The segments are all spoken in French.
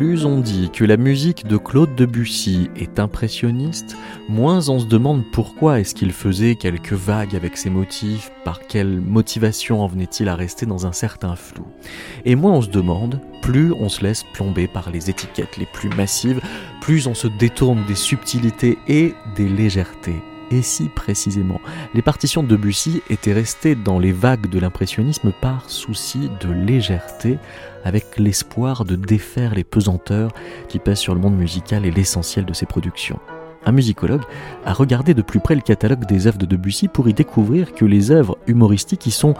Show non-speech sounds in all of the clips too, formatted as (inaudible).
plus on dit que la musique de Claude Debussy est impressionniste, moins on se demande pourquoi est-ce qu'il faisait quelques vagues avec ses motifs, par quelle motivation en venait-il à rester dans un certain flou. Et moins on se demande, plus on se laisse plomber par les étiquettes les plus massives, plus on se détourne des subtilités et des légèretés. Et si précisément les partitions de Debussy étaient restées dans les vagues de l'impressionnisme par souci de légèreté, avec l'espoir de défaire les pesanteurs qui pèsent sur le monde musical et l'essentiel de ses productions. Un musicologue a regardé de plus près le catalogue des œuvres de Debussy pour y découvrir que les œuvres humoristiques y sont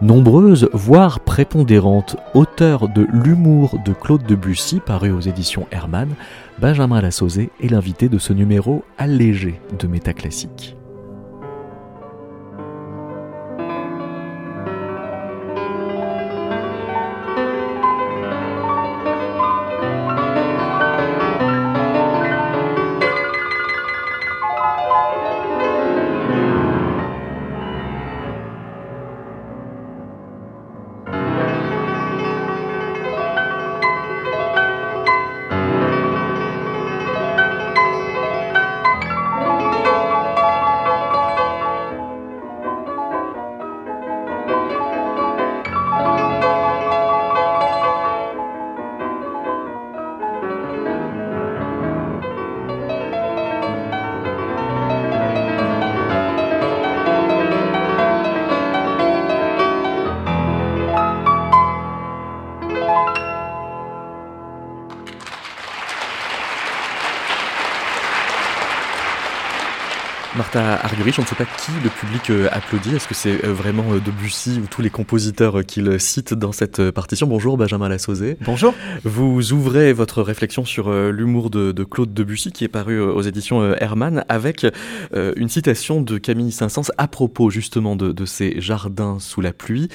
nombreuses, voire prépondérantes. Auteur de L'humour de Claude Debussy, paru aux éditions Hermann, Benjamin Lassauzé est l'invité de ce numéro allégé de Métaclassique. Martha Argurich, on ne sait pas qui le public euh, applaudit. Est-ce que c'est euh, vraiment euh, Debussy ou tous les compositeurs qu'il cite dans cette partition? Bonjour Benjamin Lassauzé. Bonjour. Vous ouvrez votre réflexion sur l'humour de, Claude Debussy qui est paru aux éditions Hermann avec une citation de Camille Saint-Saëns à propos justement de, de ces jardins sous la pluie.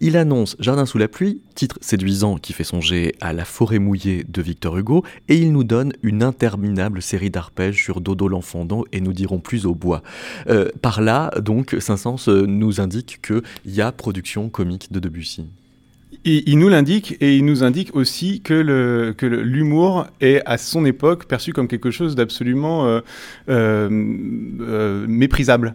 Il annonce Jardin sous la pluie, titre séduisant qui fait songer à La forêt mouillée de Victor Hugo, et il nous donne une interminable série d'arpèges sur Dodo l'enfant et nous dirons plus au bois. Euh, par là, donc, Saint-Saëns euh, nous indique qu'il y a production comique de Debussy. Il, nous l'indique et il nous indique aussi que, l'humour est à son époque perçu comme quelque chose d'absolument euh, méprisable.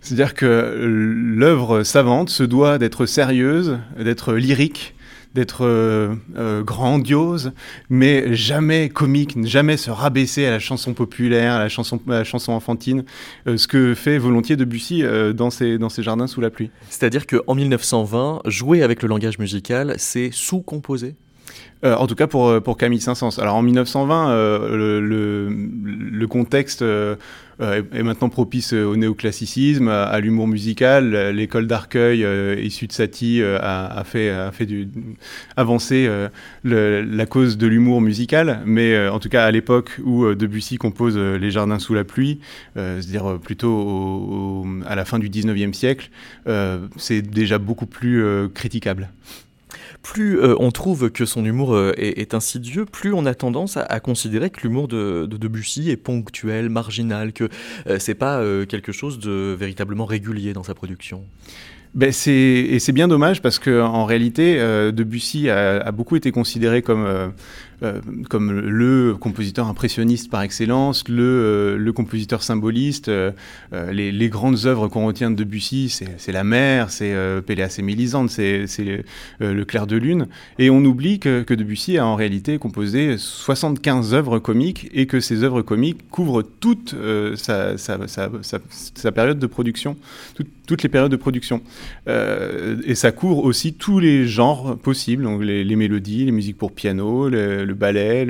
C'est-à-dire que l'œuvre savante se doit d'être sérieuse, d'être lyrique, d'être euh, euh, grandiose, mais jamais comique, jamais se rabaisser à la chanson populaire, à la chanson, enfantine, euh, ce que fait volontiers Debussy dans, ses, dans ses jardins sous la pluie. C'est-à-dire qu'en 1920, jouer avec le langage musical, c'est sous-composer? En tout cas pour, pour Camille Saint-Saëns. Alors en 1920, le, le, le, contexte euh, est maintenant propice au néoclassicisme, à, l'humour musical. L'école d'Arcueil, euh, issue de Satie, euh, a, fait, a fait du, avancer la cause de l'humour musical. Mais en tout cas, à l'époque où Debussy compose Les Jardins sous la pluie, c'est-à-dire plutôt à la fin du 19e siècle, c'est déjà beaucoup plus critiquable plus euh, on trouve que son humour euh, est, insidieux, plus on a tendance à, considérer que l'humour de, Debussy est ponctuel, marginal, que euh, c'est pas quelque chose de véritablement régulier dans sa production. Ben c'est et c'est bien dommage parce que en réalité Debussy a, beaucoup été considéré comme euh, comme le compositeur impressionniste par excellence, le, euh, compositeur symboliste. Euh, les, grandes œuvres qu'on retient de Debussy, c'est La mer, c'est Péléas et Mélisande, c'est Le clair de lune. Et on oublie que, Debussy a en réalité composé 75 œuvres comiques et que ces œuvres comiques couvrent toute sa, période de production, toutes les périodes de production. et ça couvre aussi tous les genres possibles, les, les mélodies, les musiques pour piano, le, le ballet,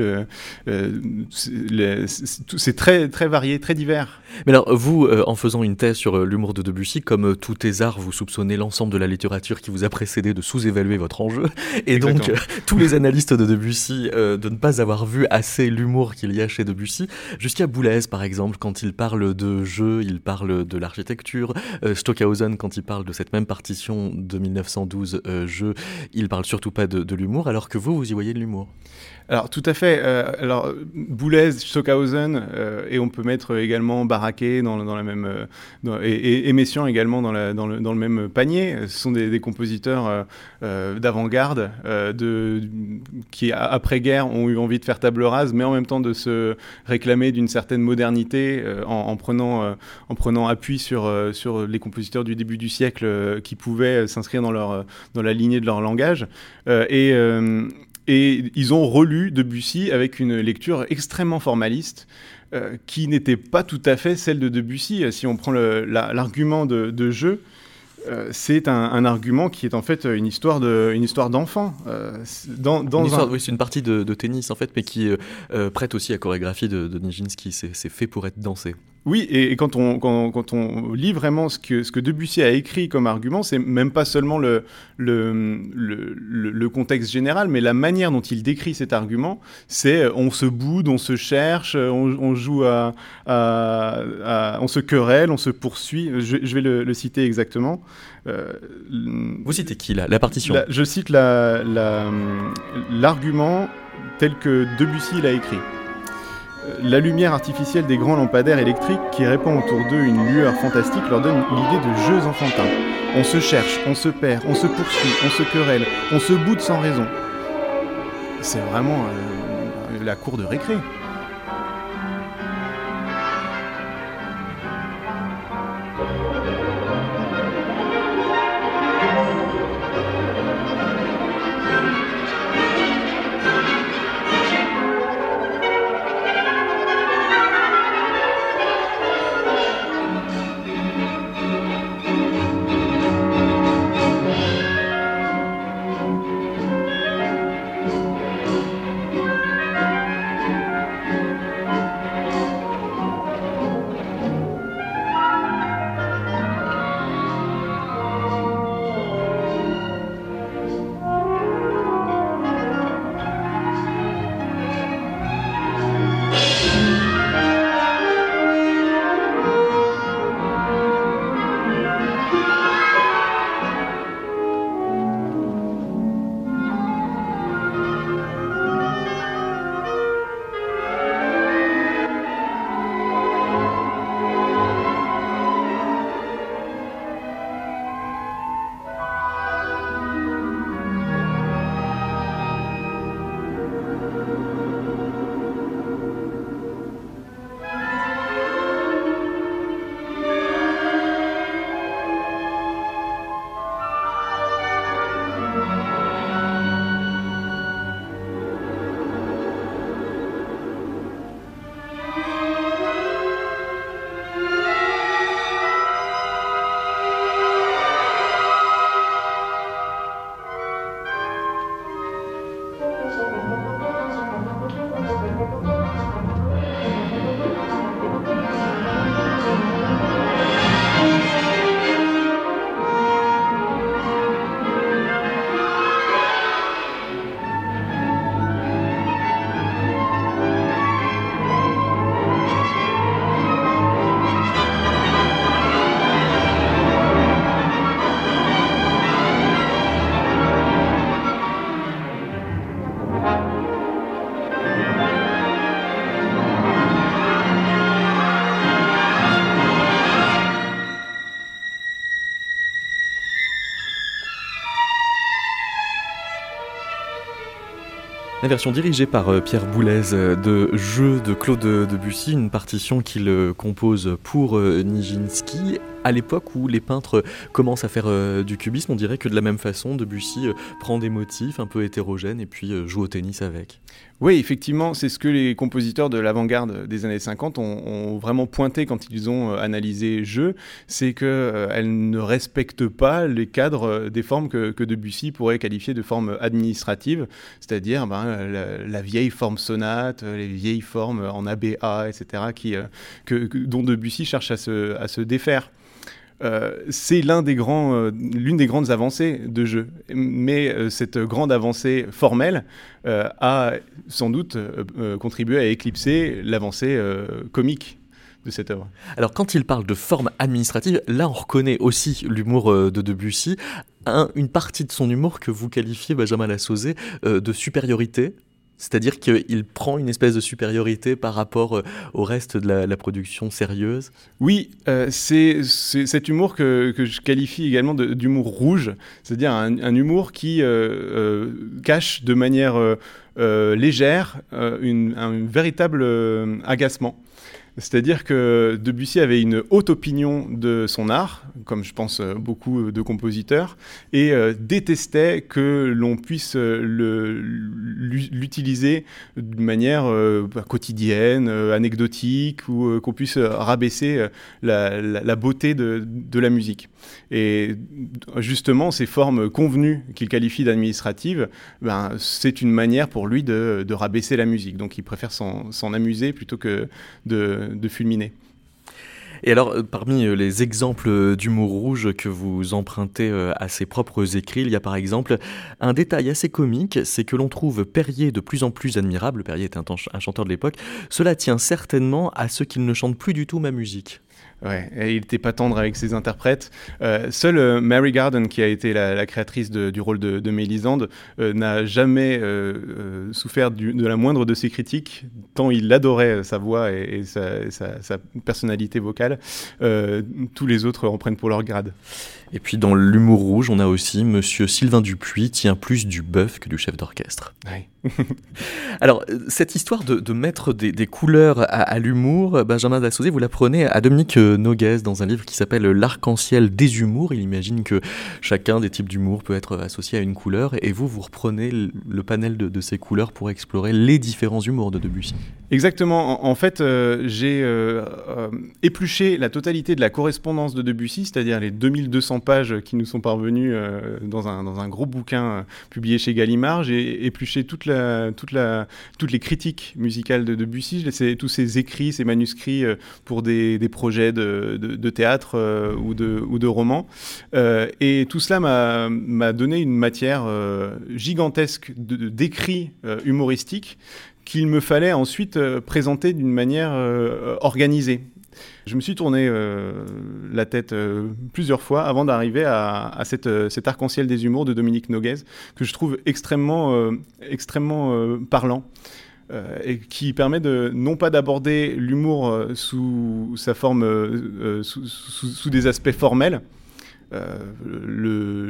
euh, c'est très, très varié, très divers. Mais alors, vous, euh, en faisant une thèse sur euh, l'humour de Debussy, comme tous tes arts, vous soupçonnez l'ensemble de la littérature qui vous a précédé de sous-évaluer votre enjeu, (laughs) et donc tous les analystes de Debussy de ne pas avoir vu assez l'humour qu'il y a chez Debussy, jusqu'à Boulez, par exemple, quand il parle de jeu, il parle de l'architecture, Stockhausen, quand il parle de cette même partition de 1912 jeu, il parle surtout pas de, de l'humour, alors que vous, vous y voyez de l'humour. Alors tout à fait. Euh, alors Boulez, Stockhausen, euh, et on peut mettre également Barraquet dans, la même euh, et, et, Messiaen également dans, le, dans, le, même panier. Ce sont des, compositeurs d'avant-garde de, qui après-guerre ont eu envie de faire table rase, mais en même temps de se réclamer d'une certaine modernité en, en, prenant en prenant appui sur sur les compositeurs du début du siècle qui pouvaient s'inscrire dans dans la lignée de leur langage et et ils ont relu Debussy avec une lecture extrêmement formaliste. Euh, qui n'était pas tout à fait celle de Debussy. Si on prend l'argument de, jeu, euh, c'est un, argument qui est en fait une histoire de, une histoire d'enfant. Euh, dans, Oui, c'est une partie de, tennis en fait, mais qui prête aussi à chorégraphie de, de Nijinsky. C'est fait pour être dansé. Oui, et, quand, on, quand, on lit vraiment ce que, ce que Debussy a écrit comme argument, c'est même pas seulement le, le, le, contexte général, mais la manière dont il décrit cet argument, c'est euh, on se boude, on se cherche, on, joue à, On se querelle, on se poursuit. Je, vais le, citer exactement. Euh, Vous citez qui, là? La partition Je cite l'argument tel que Debussy l'a écrit. La lumière artificielle des grands lampadaires électriques qui répand autour d'eux une lueur fantastique leur donne l'idée de jeux enfantins. On se cherche, on se perd, on se poursuit, on se querelle, on se boude sans raison. C'est vraiment euh, la cour de récré. La version dirigée par euh, Pierre Boulez euh, de Jeu de Claude Debussy, une partition qu'il euh, compose pour Nijinsky à l'époque où les peintres commencent à faire du cubisme, on dirait que de la même façon, Debussy prend des motifs un peu hétérogènes et puis joue au tennis avec. Oui, effectivement, c'est ce que les compositeurs de l'avant-garde des années 50 ont, vraiment pointé quand ils ont euh, analysé Jeu, c'est qu'elle euh, ne respecte pas les cadres euh, des formes que, Debussy pourrait qualifier de formes administratives, c'est-à-dire ben, la, vieille forme sonate, les vieilles formes en ABA, etc., qui, dont Debussy cherche à se défaire. Euh, c'est euh, l'une des grandes avancées de jeu. Mais euh, cette grande avancée formelle a sans doute contribué à éclipser l'avancée comique de cette œuvre. Alors quand il parle de forme administrative, là on reconnaît aussi l'humour de Debussy, une partie de son humour que vous qualifiez, Benjamin Lassauzé, de supériorité C'est-à-dire qu'il prend une espèce de supériorité par rapport euh, au reste de la, production sérieuse? Oui, euh, c'est cet humour que, je qualifie également d'humour rouge, c'est-à-dire un, humour qui euh, cache de manière légère un véritable agacement. C'est-à-dire que Debussy avait une haute opinion de son art, comme je pense euh, beaucoup de compositeurs, et euh, détestait que l'on puisse euh, l'utiliser de manière bah, quotidienne, anecdotique, ou qu'on puisse rabaisser la, beauté de, la musique. Et justement, ces formes convenues qu'il qualifie d'administratives, ben, c'est une manière pour lui de, rabaisser la musique. Donc il préfère s'en amuser plutôt que de fulminer. Et alors, euh, parmi euh, les exemples d'humour rouge que vous empruntez euh, à ses propres écrits, il y a par exemple un détail assez comique, c'est que l'on trouve Perrier de plus en plus admirable, Perrier est un chanteur de l'époque, cela tient certainement à ce qu'il ne chante plus du tout ma musique. Ouais, il n'était pas tendre avec ses interprètes. Euh, seule euh, Mary Garden, qui a été la, créatrice du rôle de, de Mélisande, euh, n'a jamais souffert de la moindre de ses critiques, tant il adorait sa voix et, sa, sa, personnalité vocale. tous les autres en prennent pour leur grade. Et puis dans l'humour rouge, on a aussi Monsieur Sylvain Dupuis tient plus du bœuf que du chef d'orchestre. (laughs) Alors, cette histoire de, mettre des, couleurs à, l'humour, Benjamin Dassosé, vous l'apprenez à Dominique Noguez dans un livre qui s'appelle L'arc-en-ciel des humours. Il imagine que chacun des types d'humour peut être associé à une couleur, et vous, vous reprenez le panel de, ces couleurs pour explorer les différents humours de Debussy. Exactement. En, fait, euh, j'ai euh, euh, épluché la totalité de la correspondance de Debussy, c'est-à-dire les 2200 pages qui nous sont parvenues dans, un, dans un gros bouquin publié chez Gallimard. J'ai épluché toute la, toute la, toutes les critiques musicales de Debussy, tous ses écrits, ses manuscrits pour des, des projets de, de, théâtre ou, de, ou de romans. et tout cela m'a donné une matière gigantesque d'écrits humoristiques qu'il me fallait ensuite euh, présenter d'une manière euh, organisée. Je me suis tourné euh, la tête plusieurs fois avant d'arriver à, cette, cet arc-en-ciel des humours de Dominique Noguez, que je trouve extrêmement, extrêmement parlant. Et qui permet de non pas d'aborder l'humour sous sa forme, sous, des aspects formels,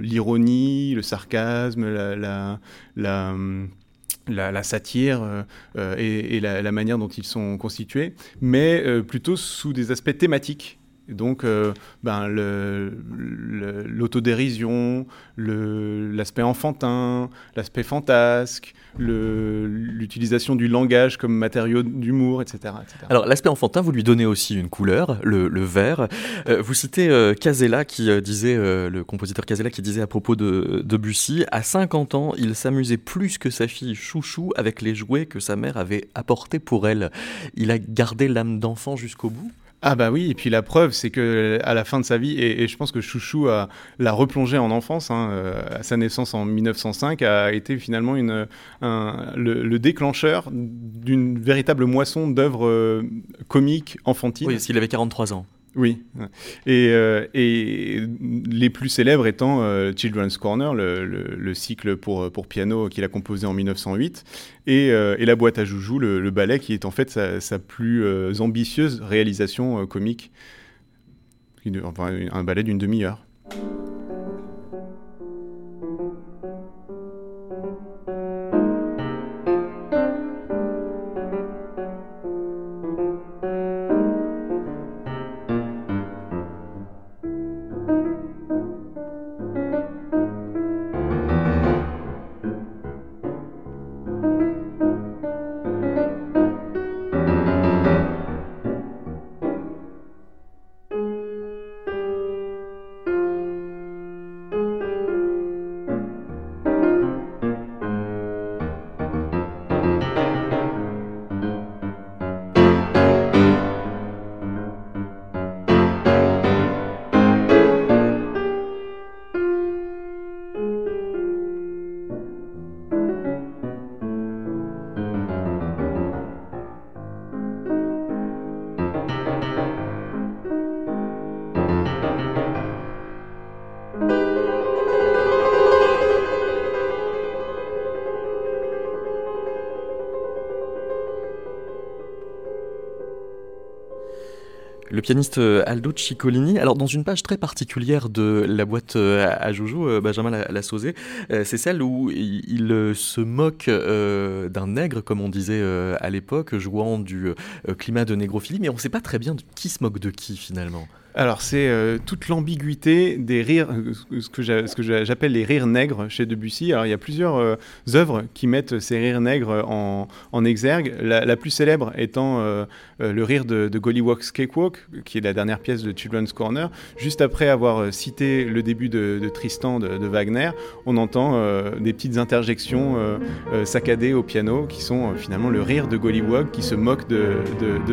l'ironie, le, sarcasme, la, la la, satire euh, euh, et, la, manière dont ils sont constitués, mais euh, plutôt sous des aspects thématiques. Donc, ben, l'autodérision, l'aspect enfantin, l'aspect fantasque, l'utilisation du langage comme matériau d'humour, etc., Alors l'aspect enfantin, vous lui donnez aussi une couleur, le, vert. Euh, vous citez euh, Casella qui euh, disait, le compositeur Casella qui disait à propos de, de Bussy, à 50 ans, il s'amusait plus que sa fille Chouchou avec les jouets que sa mère avait apportés pour elle. Il a gardé l'âme d'enfant jusqu'au bout ah bah oui, et puis la preuve, c'est que à la fin de sa vie, et, je pense que Chouchou l'a replongé en enfance, hein, euh, à sa naissance en 1905, a été finalement une, le, déclencheur d'une véritable moisson d'œuvres euh, comiques enfantines. Oui, s'il avait 43 ans. Oui, et, euh, et, les plus célèbres étant euh, Children's Corner, le, cycle pour, piano qu'il a composé en 1908, et, euh, et La boîte à joujoux, le, ballet qui est en fait sa, plus ambitieuse réalisation comique, enfin un ballet d'une demi-heure. Le pianiste euh, Aldo Ciccolini, alors dans une page très particulière de la boîte euh, à Joujou, euh, Benjamin Lassauzé, c'est celle où il se moque d'un nègre, comme on disait à l'époque, jouant du climat de négrophilie, mais on ne sait pas très bien qui se moque de qui finalement. Alors c'est euh, toute l'ambiguïté des rires, euh, ce que j'appelle les rires nègres chez Debussy. Alors il y a plusieurs euh, œuvres qui mettent ces rires nègres en, exergue. La, plus célèbre étant le rire de, de Gollywog's Cakewalk, qui est la dernière pièce de Children's Corner. Juste après avoir cité le début de, Tristan de, Wagner, on entend des petites interjections saccadées au piano qui sont finalement le rire de Gollywog qui se moque de,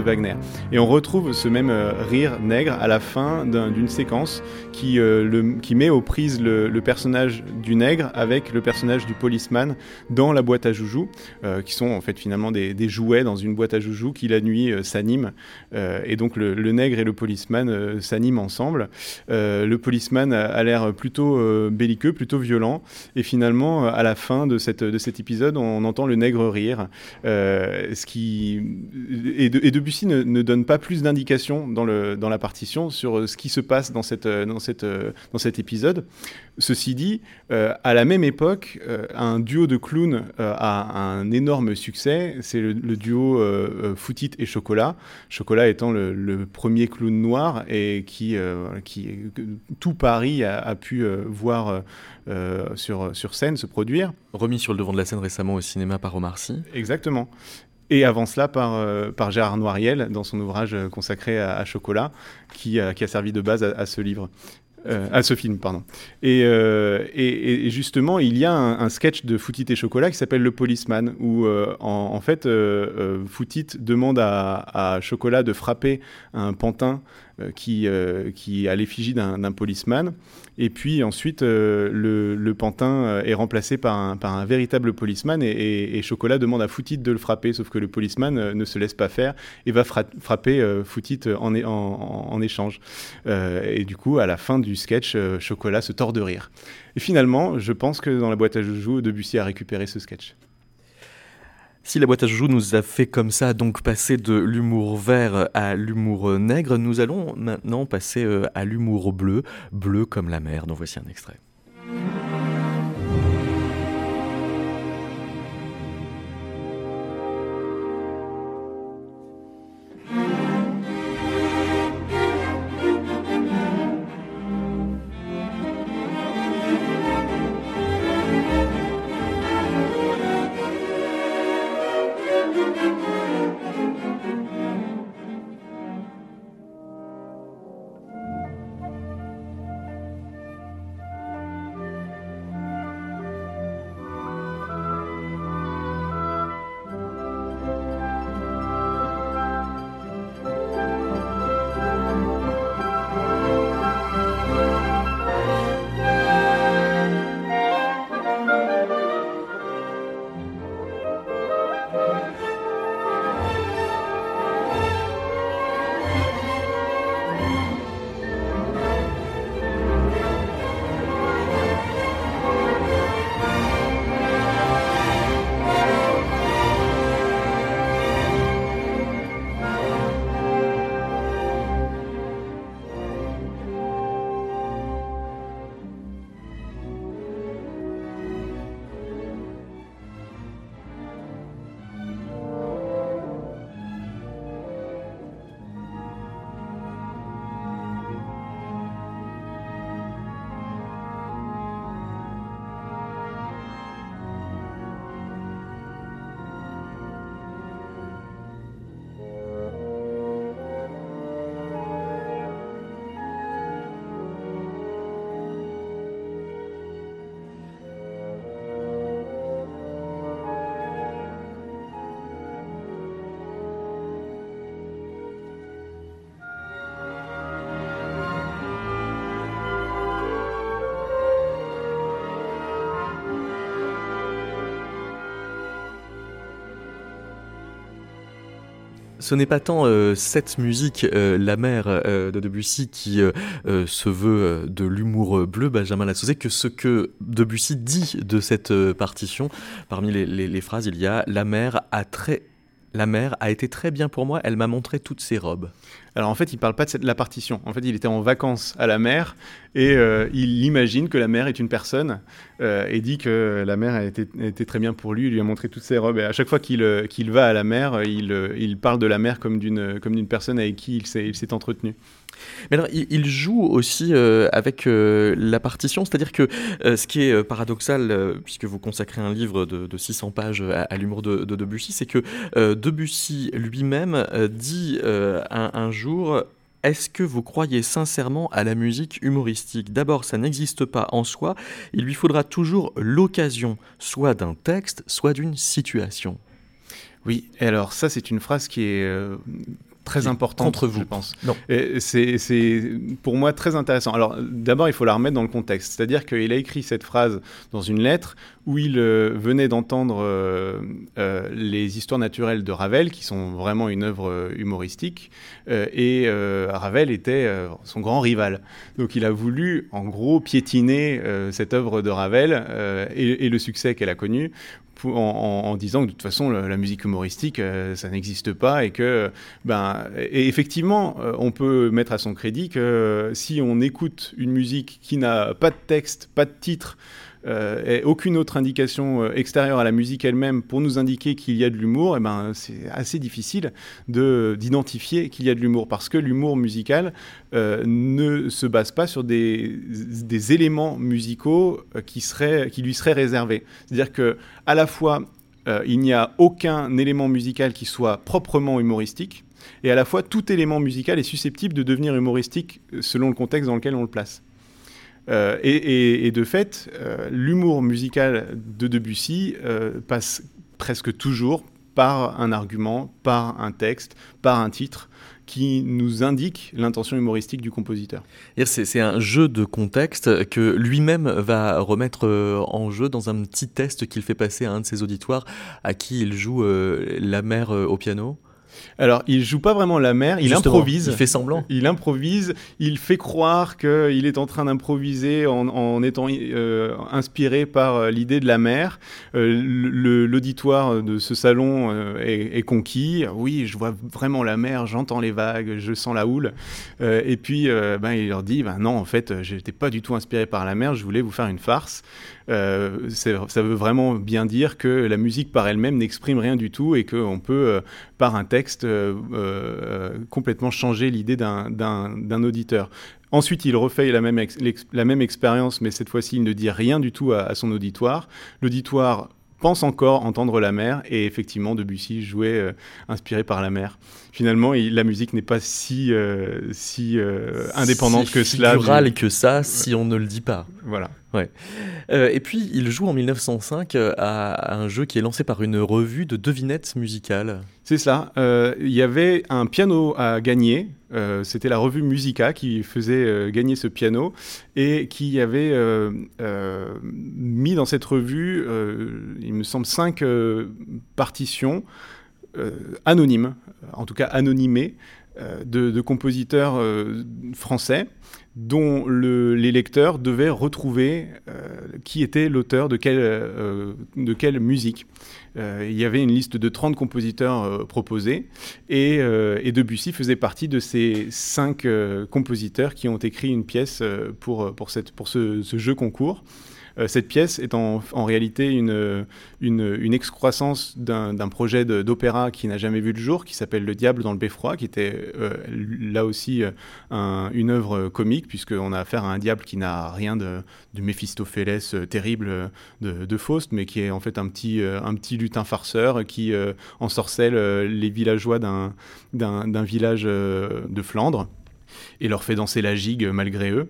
Wagner. Et on retrouve ce même rire nègre à la fin fin d'une séquence qui, euh, qui met aux prises le, personnage du nègre avec le personnage du policeman dans la boîte à joujoux, euh, qui sont en fait finalement des, jouets dans une boîte à joujoux qui la nuit euh, s'animent. et donc le, nègre et le policeman s'animent ensemble. le policeman a, l'air plutôt belliqueux, plutôt violent. Et finalement, à la fin de, cet épisode, on, entend le nègre rire. ce qui... et, de, et Debussy ne, ne donne pas plus d'indications dans la partition sur euh, ce qui se passe dans, cette, euh, dans, cette, euh, dans cet épisode. Ceci dit, à la même époque, un duo de clowns a un énorme succès. C'est le, duo Foutit et Chocolat. Chocolat étant le, premier clown noir et qui, qui tout Paris a, pu voir sur, sur scène se produire. Remis sur le devant de la scène récemment au cinéma par Omar Sy. Exactement et avant cela par, euh, par Gérard Noiriel dans son ouvrage euh, consacré à, Chocolat, qui, qui, a servi de base à, ce livre. Euh, à ce film, pardon. Et, et, justement, il y a un, sketch de Foutit et Chocolat qui s'appelle Le Policeman, où en, fait, Foutit demande à, à, Chocolat de frapper un pantin qui, qui a l'effigie d'un policeman. Et puis ensuite, euh, le, pantin euh, est remplacé par un, véritable policeman et, Chocolat demande à Foutit de le frapper, sauf que le policeman euh, ne se laisse pas faire et va frapper Foutit en, en, échange. et du coup, à la fin du sketch, Chocolat se tord de rire. Et finalement, je pense que dans la boîte à joujoux, Debussy a récupéré ce sketch. Si la boîte à joujoux nous a fait comme ça donc passer de l'humour vert à l'humour nègre, nous allons maintenant passer euh, à l'humour bleu, bleu comme la mer, dont voici un extrait. Ce n'est pas tant euh, cette musique, euh, La mer euh, de Debussy, qui se veut de l'humour bleu, Benjamin Lassauzé, que ce que Debussy dit de cette partition. Parmi les, les, phrases, il y a La mer a très La mer a été très bien pour moi, elle m'a montré toutes ses robes. Alors en fait, il parle pas de, cette, la partition. En fait, il était en vacances à la mer et euh, il imagine que la mer est une personne euh, et dit que la mer a été, très bien pour lui. Il lui a montré toutes ses robes. Et à chaque fois qu'il euh, va à la mer, il, il, parle de la mer comme d'une personne avec qui il s'est entretenu. Mais alors, il, joue aussi euh, avec euh, la partition, c'est-à-dire que euh, ce qui est paradoxal, puisque vous consacrez un livre de, 600 pages à, l'humour de, Debussy, c'est que Debussy lui-même dit un, un jour est-ce que vous croyez sincèrement à la musique humoristique? D'abord, ça n'existe pas en soi, il lui faudra toujours l'occasion, soit d'un texte, soit d'une situation. Oui, alors ça c'est une phrase qui est très important contre vous, je pense. C'est pour moi très intéressant. Alors d'abord, il faut la remettre dans le contexte, c'est-à-dire qu'il a écrit cette phrase dans une lettre où il euh, venait d'entendre euh, euh, les histoires naturelles de Ravel, qui sont vraiment une œuvre humoristique, et Ravel était son grand rival. Donc il a voulu, en gros, piétiner cette œuvre de Ravel et, et le succès qu'elle a connu en, disant que de toute façon la, musique humoristique euh, ça n'existe pas et que ben et effectivement euh, on peut mettre à son crédit que si on écoute une musique qui n'a pas de texte, pas de titre euh, et aucune autre indication euh, extérieure à la musique elle-même pour nous indiquer qu'il y a de l'humour, eh ben, c'est assez difficile d'identifier qu'il y a de l'humour parce que l'humour musical euh, ne se base pas sur des, des éléments musicaux qui, seraient, qui lui seraient réservés. C'est-à-dire que à la fois il n'y a aucun élément musical qui soit proprement humoristique, et à la fois tout élément musical est susceptible de devenir humoristique selon le contexte dans lequel on le place. Euh, et, de fait, euh, l'humour musical de Debussy euh, passe presque toujours par un argument, par un texte, par un titre qui nous indique l'intention humoristique du compositeur. C'est un jeu de contexte que lui-même va remettre en jeu dans un petit test qu'il fait passer à un de ses auditoires à qui il joue la mère au piano. Alors, il joue pas vraiment la mer, il improvise. Il fait semblant. Il improvise, il fait croire qu'il est en train d'improviser en, étant euh, inspiré par euh, l'idée de la mer. Euh, l'auditoire de ce salon est, conquis. Oui, je vois vraiment la mer, j'entends les vagues, je sens la houle. et puis, ben, il leur dit, ben non, en fait, je n'étais pas du tout inspiré par la mer, je voulais vous faire une farce. Euh, ça veut vraiment bien dire que la musique par elle-même n'exprime rien du tout et qu'on peut, euh, par un texte, complètement changer l'idée d'un auditeur. Ensuite, il refait la même, la même expérience, mais cette fois-ci, il ne dit rien du tout à, à son auditoire. L'auditoire pense encore entendre la mer, et effectivement, Debussy jouait inspiré par la mer finalement, la musique n'est pas si, euh, si euh, indépendante que cela. Si que ça, si on ne le dit pas. Voilà. Ouais. Euh, et puis, il joue en 1905 à un jeu qui est lancé par une revue de devinettes musicales. C'est ça. Il y avait un piano à gagner. C'était la revue Musica qui faisait gagner ce piano et qui avait mis dans cette revue, il me semble, cinq partitions euh, anonyme, en tout cas anonymé, euh, de, compositeurs euh, français dont les lecteurs devaient retrouver qui était l'auteur de, de quelle musique. il y avait une liste de 30 compositeurs proposés et, Debussy faisait partie de ces cinq compositeurs qui ont écrit une pièce pour, pour, cette, pour ce jeu concours. Euh, cette pièce est en, réalité une, une, excroissance d'un projet d'opéra qui n'a jamais vu le jour, qui s'appelle Le Diable dans le Beffroi, qui était euh, là aussi euh, une œuvre comique, puisqu'on a affaire à un diable qui n'a rien de, de Méphistophélès terrible de, Faust, mais qui est en fait un petit, un petit lutin farceur qui ensorcelle les villageois d'un village de Flandre et leur fait danser la gigue malgré eux.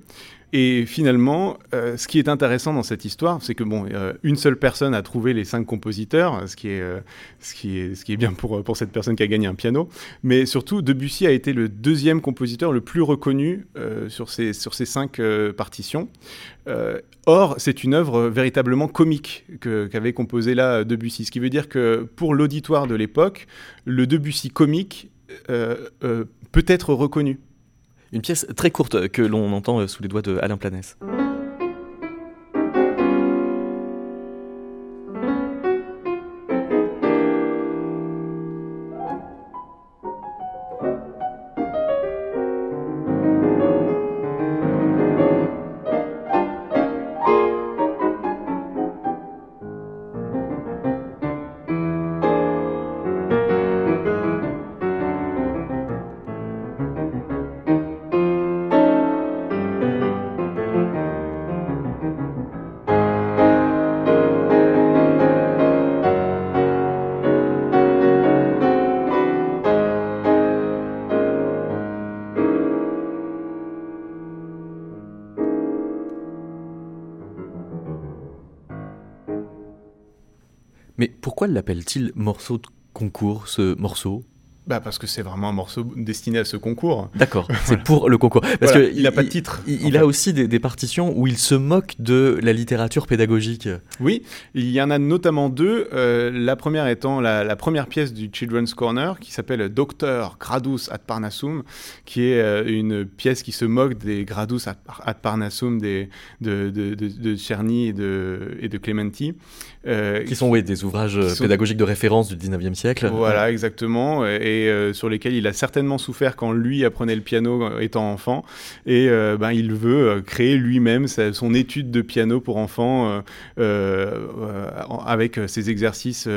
Et finalement, euh, ce qui est intéressant dans cette histoire, c'est que bon, euh, une seule personne a trouvé les cinq compositeurs, ce qui est, euh, ce qui est, ce qui est bien pour, pour cette personne qui a gagné un piano. Mais surtout, Debussy a été le deuxième compositeur le plus reconnu sur, ces, sur ces cinq partitions. or, c'est une œuvre véritablement comique qu'avait composé là Debussy, ce qui veut dire que pour l'auditoire de l'époque, le Debussy comique peut être reconnu. Une pièce très courte que l'on entend euh, sous les doigts de Alain Planès. L'appelle-t-il morceau de concours, ce morceau? Bah parce que c'est vraiment un morceau destiné à ce concours. D'accord, (laughs) c'est pour le concours. Parce que il n'a pas de titre. Il, a aussi des, partitions où il se moque de la littérature pédagogique. Oui, il y en a notamment deux. Euh, la première étant la, première pièce du Children's Corner qui s'appelle Docteur Gradus ad Parnassum, qui est euh, une pièce qui se moque des Gradus ad, Parnassum des, de, de, de, Czerny et de, et de Clementi. Euh, qui sont oui, des ouvrages pédagogiques de référence du 19e siècle. Voilà, exactement. Et, euh, sur lesquels il a certainement souffert quand lui apprenait le piano euh, étant enfant. Et euh, ben, il veut créer lui-même son étude de piano pour enfants avec ses exercices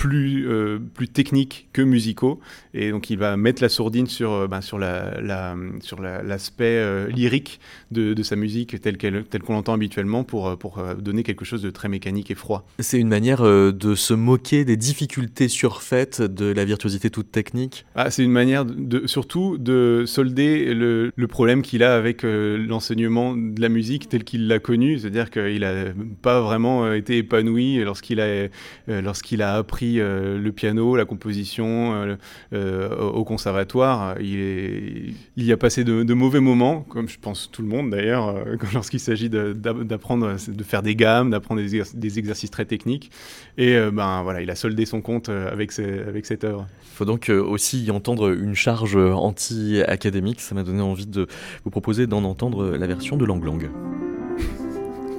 plus, euh, plus techniques que musicaux. Et donc il va mettre la sourdine sur, euh, ben, sur, la, la sur l'aspect euh, lyrique de, de, sa musique telle qu'on telle qu'on l'entend habituellement pour, pour donner quelque chose de très mécanique et froid. C'est une manière de se moquer des difficultés surfaites de la virtuosité toute technique ah, C'est une manière de, surtout de solder le, le problème qu'il a avec l'enseignement de la musique tel qu'il l'a connu, c'est-à-dire qu'il n'a pas vraiment été épanoui lorsqu'il a, lorsqu'il a appris euh, le piano, la composition euh, euh, au conservatoire. Il, il, y a passé de, mauvais moments, comme je pense tout le monde d'ailleurs, (laughs) lorsqu'il s'agit d'apprendre, de, faire des gammes, d'apprendre des, exercices très techniques. Et ben voilà, il a soldé son compte avec, avec cette œuvre. Il faut donc aussi y entendre une charge anti-académique. Ça m'a donné envie de vous proposer d'en entendre la version de Lang Lang.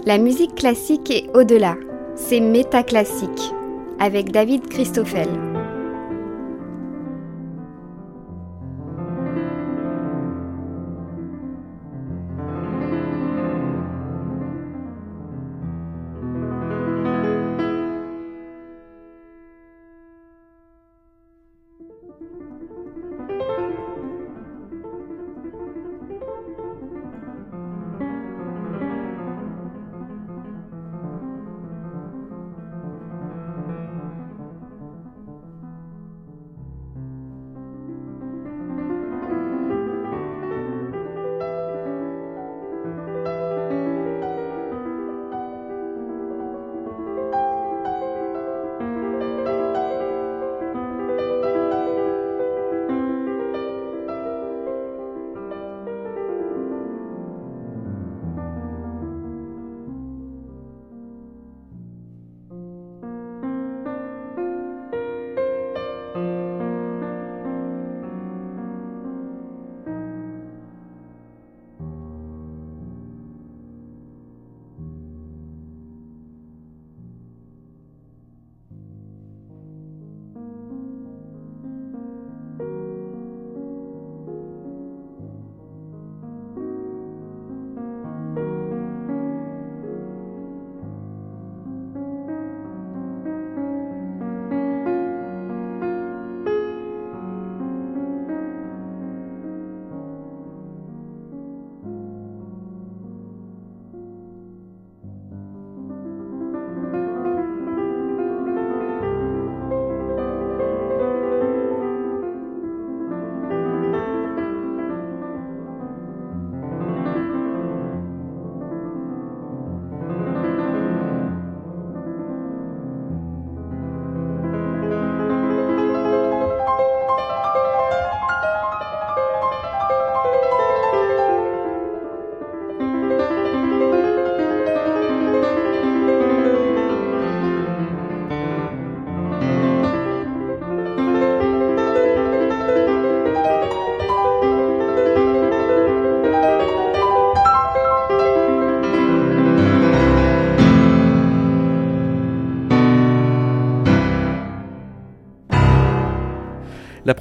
La musique classique est au-delà. C'est métaclassique avec David Christoffel.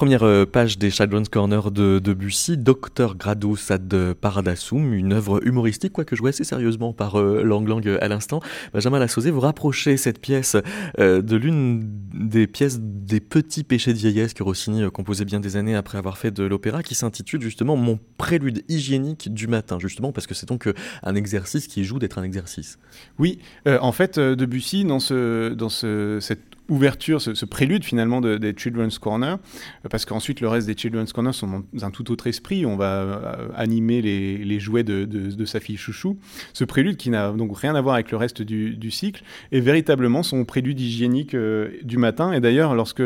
Première euh, page des Children's Corner de Debussy, Docteur Gradus ad Paradassum, une œuvre humoristique, quoique jouée assez sérieusement par euh, Lang Lang à l'instant. Benjamin Lassauzé, vous rapprochez cette pièce euh, de l'une des pièces des petits péchés de vieillesse que Rossini composait bien des années après avoir fait de l'opéra, qui s'intitule justement Mon prélude hygiénique du matin, justement parce que c'est donc un exercice qui joue d'être un exercice. Oui, en fait, Debussy, dans, ce, dans ce, cette ouverture, ce, prélude finalement des Children's Corner, parce qu'ensuite le reste des Children's Corner sont dans un tout autre esprit. On va animer les, jouets de, sa fille Chouchou. Ce prélude qui n'a donc rien à voir avec le reste du, cycle est véritablement son prélude hygiénique du matin. Et d'ailleurs, lorsque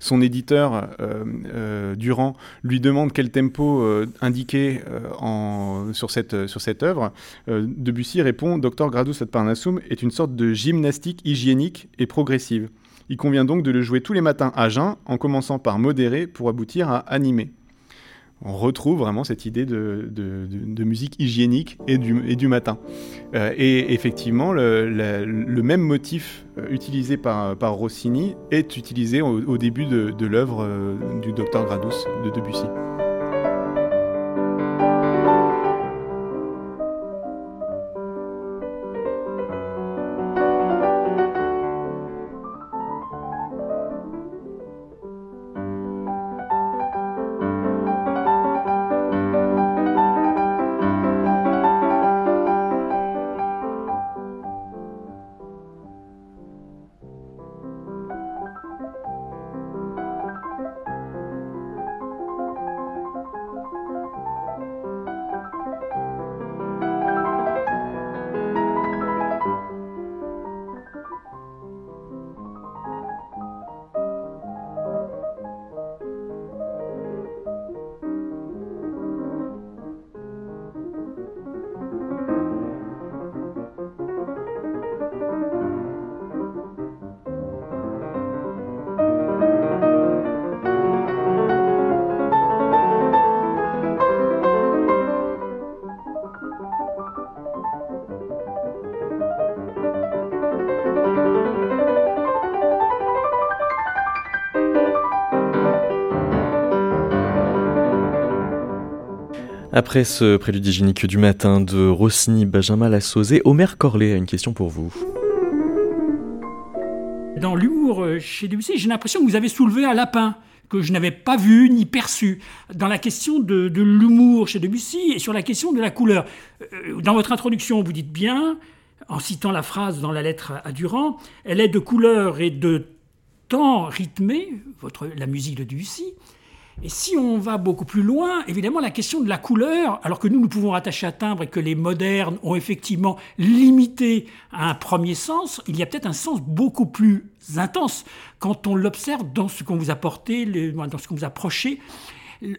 son éditeur Durand lui demande quel tempo indiquer en, sur cette sur cette œuvre, Debussy répond Docteur Gradus ad Parnassum est une sorte de gymnastique hygiénique et progressive. Il convient donc de le jouer tous les matins à jeun, en commençant par modérer pour aboutir à animer. On retrouve vraiment cette idée de, musique hygiénique et du, matin. Euh, et effectivement, le, même motif euh, utilisé par, Rossini est utilisé au, début de, l'œuvre euh, du docteur Gradus de Debussy. Après ce prélude hygiénique du matin de Rossini Benjamin Lassauzé, Omer Corlet a une question pour vous. Dans l'humour euh, chez Debussy, j'ai l'impression que vous avez soulevé un lapin que je n'avais pas vu ni perçu dans la question de, l'humour chez Debussy et sur la question de la couleur. Euh, dans votre introduction, vous dites bien, en citant la phrase dans la lettre à Durand, elle est de couleur et de temps rythmé, votre, la musique de Debussy, et si on va beaucoup plus loin, évidemment, la question de la couleur, alors que nous, nous pouvons rattacher à timbre et que les modernes ont effectivement limité à un premier sens, il y a peut-être un sens beaucoup plus intense quand on l'observe dans ce qu'on vous a porté, dans ce qu'on vous a approché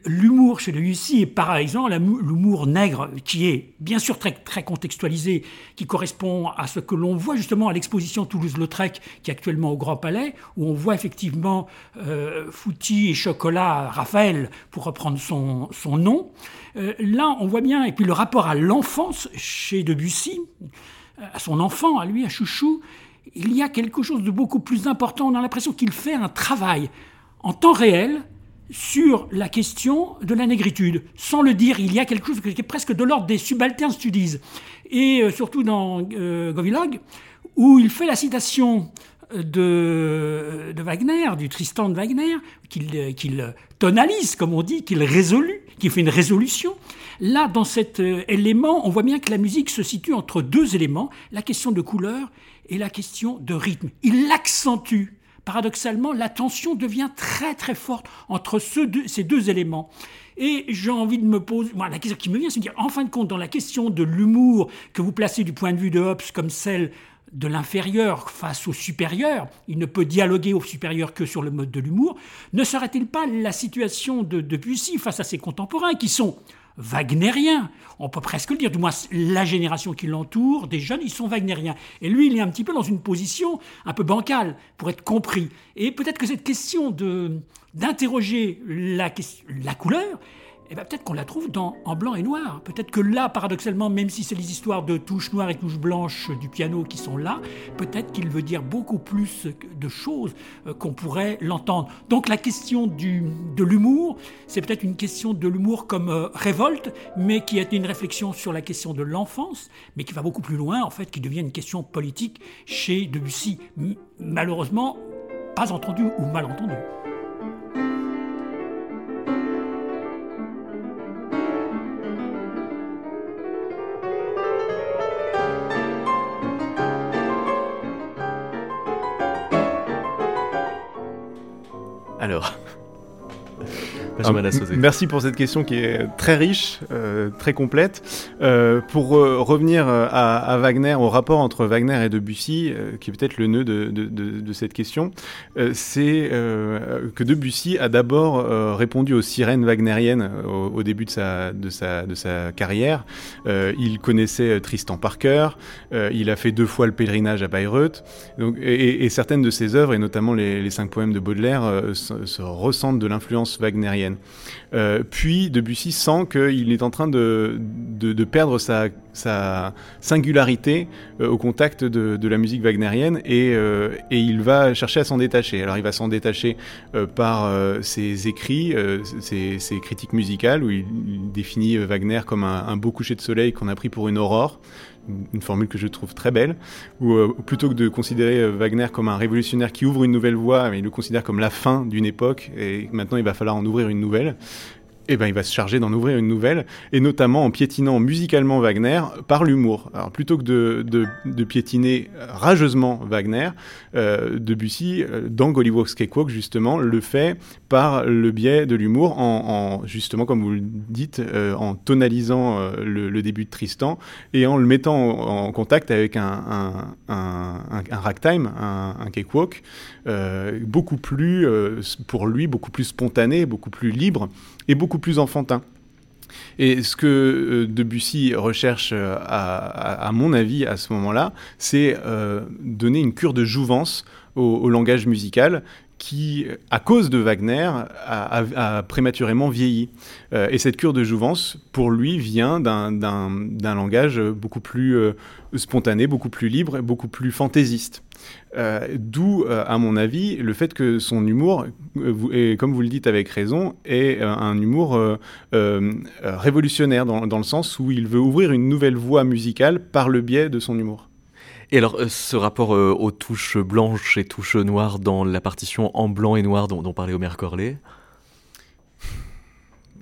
l'humour chez UC est par exemple l'humour nègre, qui est bien sûr très, très contextualisé, qui correspond à ce que l'on voit justement à l'exposition Toulouse-Lautrec, qui est actuellement au Grand Palais, où on voit effectivement euh, Fouti et Chocolat, Raphaël, pour reprendre son, son nom. Euh, là, on voit bien, et puis le rapport à l'enfance chez Debussy, à son enfant, à lui, à Chouchou, il y a quelque chose de beaucoup plus important. On a l'impression qu'il fait un travail en temps réel sur la question de la négritude. Sans le dire, il y a quelque chose qui est presque de l'ordre des subaltern studies. Et euh, surtout dans euh, où il fait la citation de, Wagner, du Tristan de Wagner, qu'il tonalise, comme on dit, qu'il résolue, qu'il fait une résolution. Là, dans cet euh, élément, on voit bien que la musique se situe entre deux éléments, la question de couleur et la question de rythme. Il l'accentue paradoxalement, la tension devient très très forte entre ces deux éléments. Et j'ai envie de me poser, la question qui me vient, c'est de dire, en fin de compte, dans la question de l'humour que vous placez du point de vue de Hobbes comme celle de l'inférieur face au supérieur, il ne peut dialoguer au supérieur que sur le mode de l'humour, ne serait-il pas la situation de Debussy face à ses contemporains qui sont wagnérien. On peut presque le dire, du moins la génération qui l'entoure, des jeunes, ils sont wagnériens. Et lui, il est un petit peu dans une position un peu bancale pour être compris. Et peut-être que cette question de d'interroger la, la couleur, eh ben, peut-être qu'on la trouve dans, en blanc et noir. Peut-être que là, paradoxalement, même si c'est les histoires de touches noires et touches blanches du piano qui sont là, peut-être qu'il veut dire beaucoup plus de choses euh, qu'on pourrait l'entendre. Donc la question de l'humour, c'est peut-être une question de l'humour comme euh, révolte, mais qui est une réflexion sur la question de l'enfance, mais qui va beaucoup plus loin, en fait, qui devient une question politique chez Debussy. Malheureusement, pas entendu ou mal entendu. Alors Merci pour cette question qui est très riche, euh, très complète. Euh, pour euh, revenir à, Wagner, au rapport entre Wagner et Debussy, qui est peut-être le nœud de, de, de, de cette question, c'est que Debussy a d'abord répondu aux sirènes wagnériennes au, au, début de sa, de sa, de sa carrière. il connaissait Tristan par cœur, il a fait deux fois le pèlerinage à Bayreuth, donc, et, et, certaines de ses œuvres, et notamment les, les cinq poèmes de Baudelaire, se, se ressentent de l'influence wagnérienne. Euh, puis Debussy sent qu'il est en train de, de, perdre sa, sa singularité euh, au contact de, de, la musique wagnérienne et, euh, et, il va chercher à s'en détacher. Alors il va s'en détacher par ses écrits, ses, ses, critiques musicales où il, définit Wagner comme un, un beau coucher de soleil qu'on a pris pour une aurore une formule que je trouve très belle, où euh, plutôt que de considérer euh, Wagner comme un révolutionnaire qui ouvre une nouvelle voie, il le considère comme la fin d'une époque, et maintenant il va falloir en ouvrir une nouvelle eh ben, il va se charger d'en ouvrir une nouvelle, et notamment en piétinant musicalement Wagner par l'humour. Alors plutôt que de, de, de piétiner rageusement Wagner, euh, Debussy, euh, dans Gollywog's Cakewalk, justement, le fait par le biais de l'humour, en, en, justement, comme vous le dites, euh, en tonalisant euh, le, le, début de Tristan, et en le mettant en, en contact avec un, un, un, un ragtime, un, cakewalk, euh, beaucoup plus, pour lui, beaucoup plus spontané, beaucoup plus libre, et beaucoup plus enfantin. Et ce que euh, Debussy recherche, euh, à, mon avis, à ce moment-là, c'est euh, donner une cure de jouvence au, langage musical qui, à cause de Wagner, a, prématurément vieilli. et cette cure de jouvence, pour lui, vient d'un langage beaucoup plus spontané, beaucoup plus libre et beaucoup plus fantaisiste. Euh, d'où, euh, à mon avis, le fait que son humour, euh, et comme vous le dites avec raison, est un humour révolutionnaire dans, dans, le sens où il veut ouvrir une nouvelle voie musicale par le biais de son humour. Et alors, ce rapport aux touches blanches et touches noires dans la partition en blanc et noir dont, dont parlait Omer Corley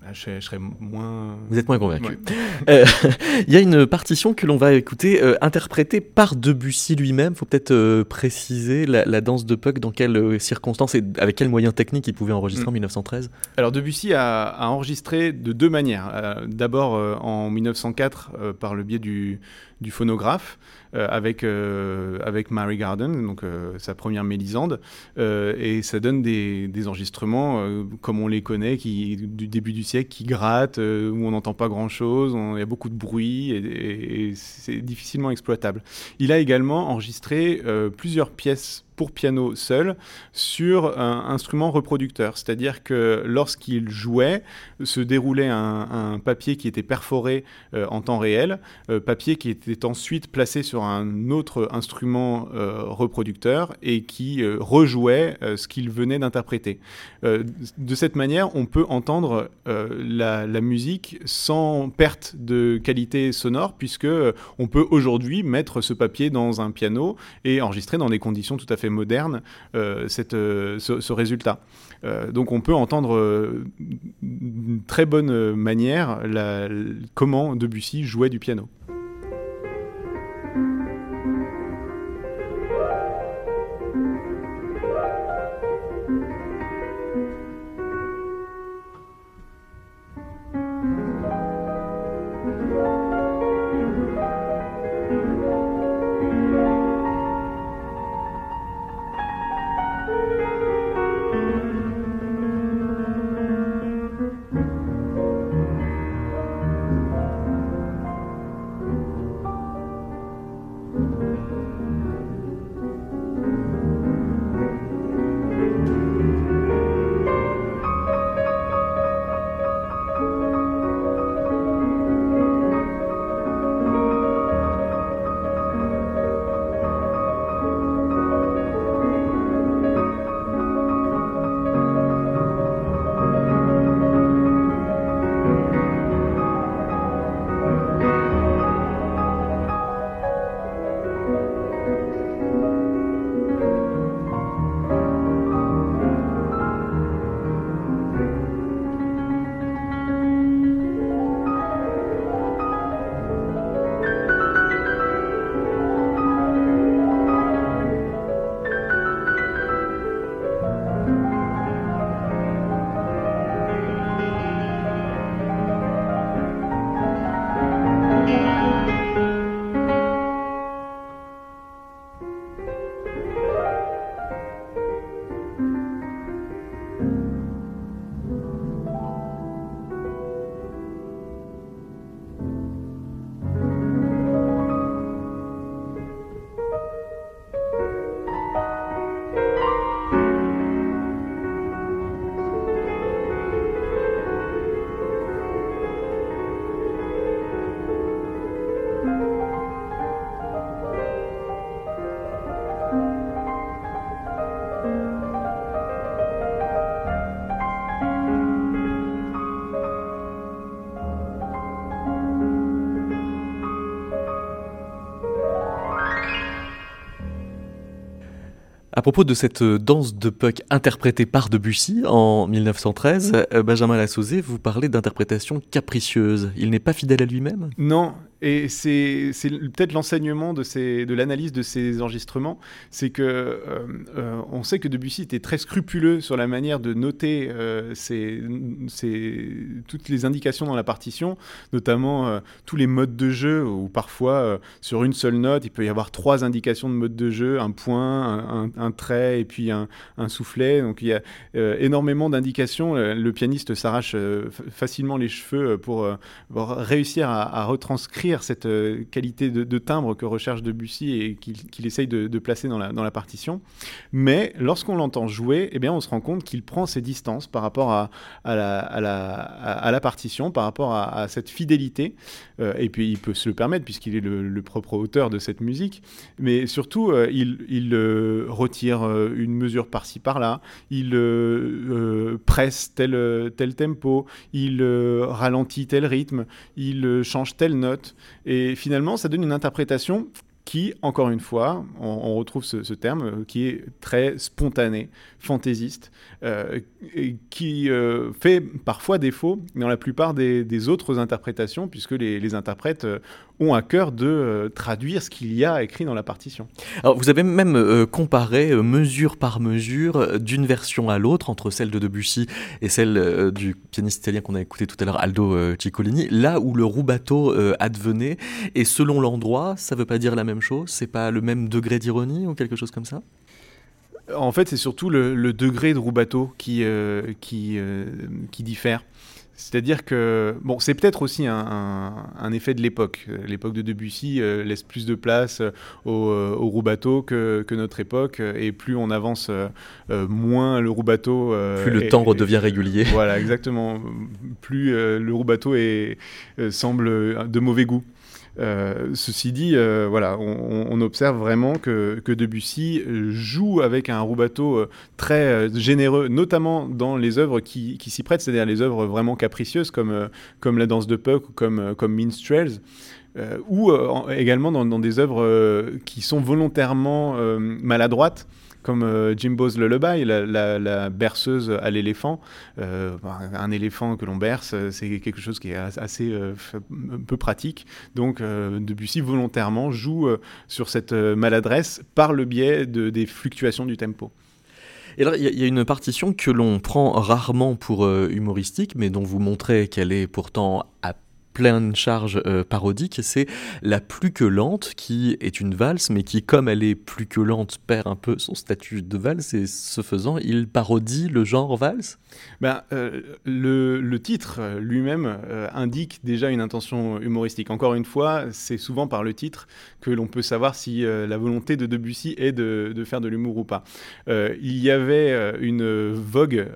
ah, je, serais moins. Vous êtes moins convaincu. (laughs) Euh, (laughs) il y a une partition que l'on va écouter euh, interprétée par Debussy lui-même. Il faut peut-être euh, préciser la, danse de Puck, dans quelles circonstances et avec quels moyens techniques il pouvait enregistrer en 1913 mm. Alors Debussy a, a, enregistré de deux manières. D'abord en 1904 par le biais du, du phonographe. Euh, avec, euh, avec Mary Garden, donc euh, sa première mélisande. et ça donne des, des enregistrements comme on les connaît, qui, du début du siècle, qui grattent, où on n'entend pas grand-chose, il y a beaucoup de bruit et, et c'est difficilement exploitable. Il a également enregistré plusieurs pièces pour piano seul sur un instrument reproducteur. C'est-à-dire que lorsqu'il jouait, se déroulait un, papier qui était perforé euh, en temps réel, euh, papier qui était ensuite placé sur un autre instrument euh, reproducteur et qui rejouait ce qu'il venait d'interpréter. de cette manière, on peut entendre la, la, musique sans perte de qualité sonore, puisque on peut aujourd'hui mettre ce papier dans un piano et enregistrer dans des conditions tout à fait moderne euh, euh, ce, résultat. Euh, donc on peut entendre d'une très bonne manière comment Debussy jouait du piano. À propos de cette danse de Puck interprétée par Debussy en 1913, euh, Benjamin Lassauzé, vous parlez d'interprétation capricieuse. Il n'est pas fidèle à lui-même? Non, et c'est peut-être l'enseignement de, l'analyse de ces enregistrements, c'est que euh, euh, sait que Debussy était très scrupuleux sur la manière de noter euh, toutes les indications dans la partition, notamment tous les modes de jeu, où parfois sur une seule note, il peut y avoir trois indications de mode de jeu, un point, un, trait et puis un, soufflet. Donc il y a énormément d'indications. Le pianiste s'arrache facilement les cheveux pour, réussir à retranscrire cette euh, qualité de, timbre que recherche Debussy et qu'il essaye de, placer dans la, partition. Mais lorsqu'on l'entend jouer, eh bien, on se rend compte qu'il prend ses distances par rapport à, la, partition, par rapport à, cette fidélité. Euh, et puis, il peut se le permettre puisqu'il est le, propre auteur de cette musique. Mais surtout, euh, il, retire une mesure par-ci, par-là. Il presse tel, tel tempo. Il ralentit tel rythme. Il change telle note. Et finalement, ça donne une interprétation qui, encore une fois, on, retrouve ce, terme, euh, qui est très spontané, fantaisiste, euh, qui euh, fait parfois défaut dans la plupart des, autres interprétations, puisque les, interprètes ont à cœur de traduire ce qu'il y a écrit dans la partition. Alors, vous avez même comparé mesure par mesure d'une version à l'autre, entre celle de Debussy et celle du pianiste italien qu'on a écouté tout à l'heure, Aldo Ciccolini, là où le rubato advenait, et selon l'endroit, ça ne veut pas dire la même chose? C'est pas le même degré d'ironie ou quelque chose comme ça? En fait, c'est surtout le, degré de rubato qui, euh, qui, euh, qui diffère. C'est-à-dire que, bon, c'est peut-être aussi un, effet de l'époque. L'époque de Debussy euh, laisse plus de place au, au rubato que, que, notre époque, et plus on avance, moins le rubato... plus le temps redevient régulier. Voilà, exactement. Plus le rubato est, semble de mauvais goût. Euh, ceci dit, euh, voilà, on, observe vraiment que, Debussy joue avec un rubato euh, très généreux, notamment dans les œuvres qui, s'y prêtent, c'est-à-dire les œuvres vraiment capricieuses comme, comme La danse de Puck ou comme, comme Minstrels. ou également dans, dans des œuvres qui sont volontairement maladroites, comme euh, Jimbo's Lullaby, la, berceuse à l'éléphant. Euh, un éléphant que l'on berce, c'est quelque chose qui est assez euh, peu pratique. Donc Debussy volontairement joue sur cette maladresse par le biais de, des fluctuations du tempo. Et là, il y, a une partition que l'on prend rarement pour humoristique, mais dont vous montrez qu'elle est pourtant à pleine charge euh, parodique, c'est la plus que lente qui est une valse, mais qui, comme elle est plus que lente, perd un peu son statut de valse, et ce faisant, il parodie le genre valse? Ben, euh, le, titre lui-même euh, indique déjà une intention humoristique. Encore une fois, c'est souvent par le titre que l'on peut savoir si la volonté de Debussy est de, de faire de l'humour ou pas. il y avait une vogue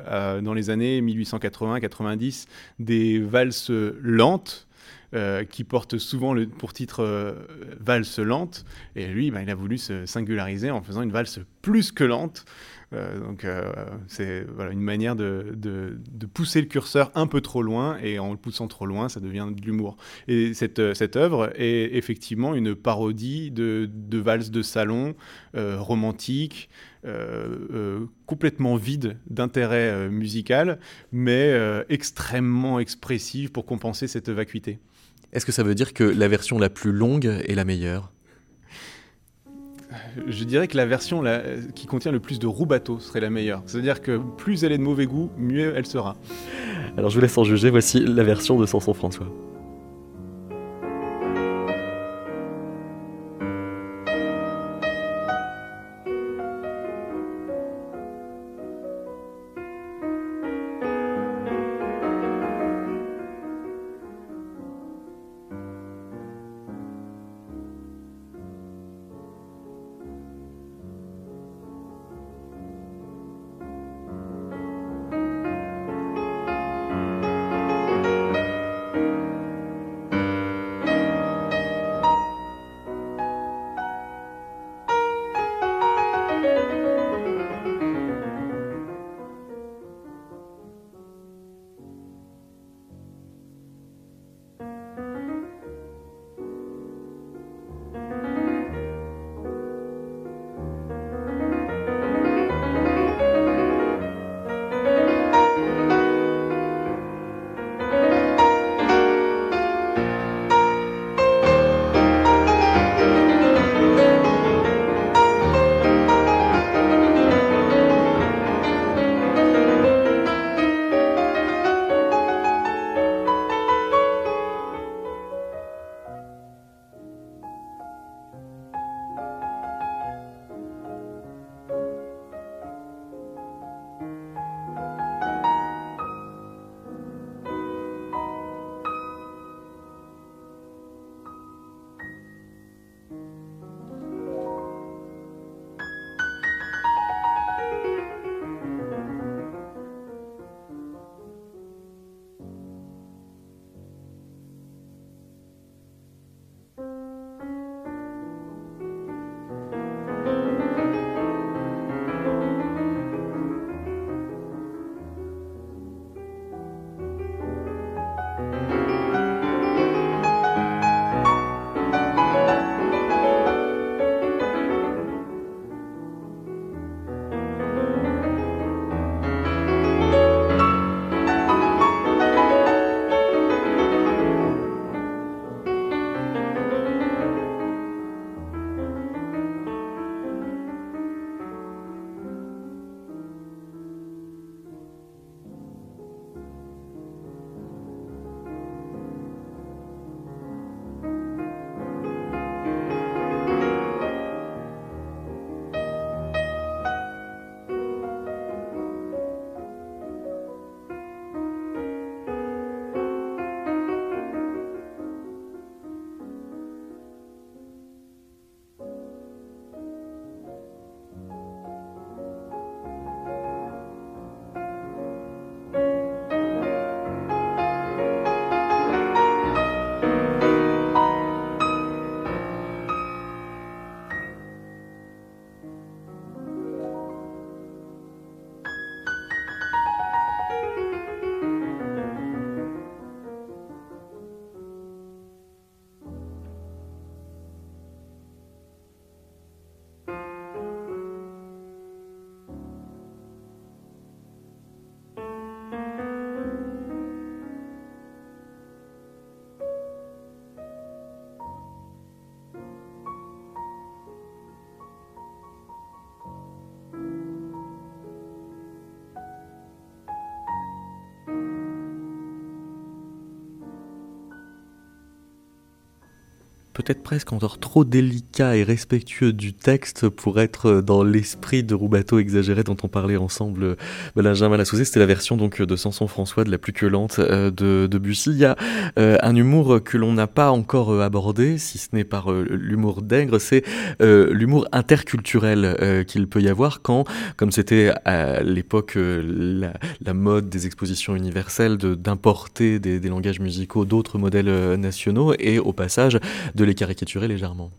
dans les années 1880-90 des valses lentes euh, qui porte souvent pour titre euh, valse lente. Et lui, bah, il a voulu se singulariser en faisant une valse plus que lente. Euh, donc c'est une manière de, pousser le curseur un peu trop loin, et en le poussant trop loin, ça devient de l'humour. Et cette, cette œuvre est effectivement une parodie de, de valse de salon romantique, complètement vide d'intérêt musical, mais extrêmement expressive pour compenser cette vacuité. Est-ce que ça veut dire que la version la plus longue est la meilleure? Je dirais que la version qui contient le plus de rubato serait la meilleure. C'est-à-dire que plus elle est de mauvais goût, mieux elle sera. Alors je vous laisse en juger, voici la version de Samson François. Peut-être presque encore trop délicat et respectueux du texte pour être dans l'esprit de Roubateau exagéré dont on parlait ensemble, Benjamin Lassouzé. C'était la version donc de Samson François de la plus que lente de, de Bussy. Il y a un humour que l'on n'a pas encore abordé, si ce n'est par l'humour d'Aigre, c'est l'humour interculturel qu'il peut y avoir quand, comme c'était à l'époque la, mode des expositions universelles, d'importer des, des langages musicaux d'autres modèles euh, nationaux et au passage de les caricaturer légèrement.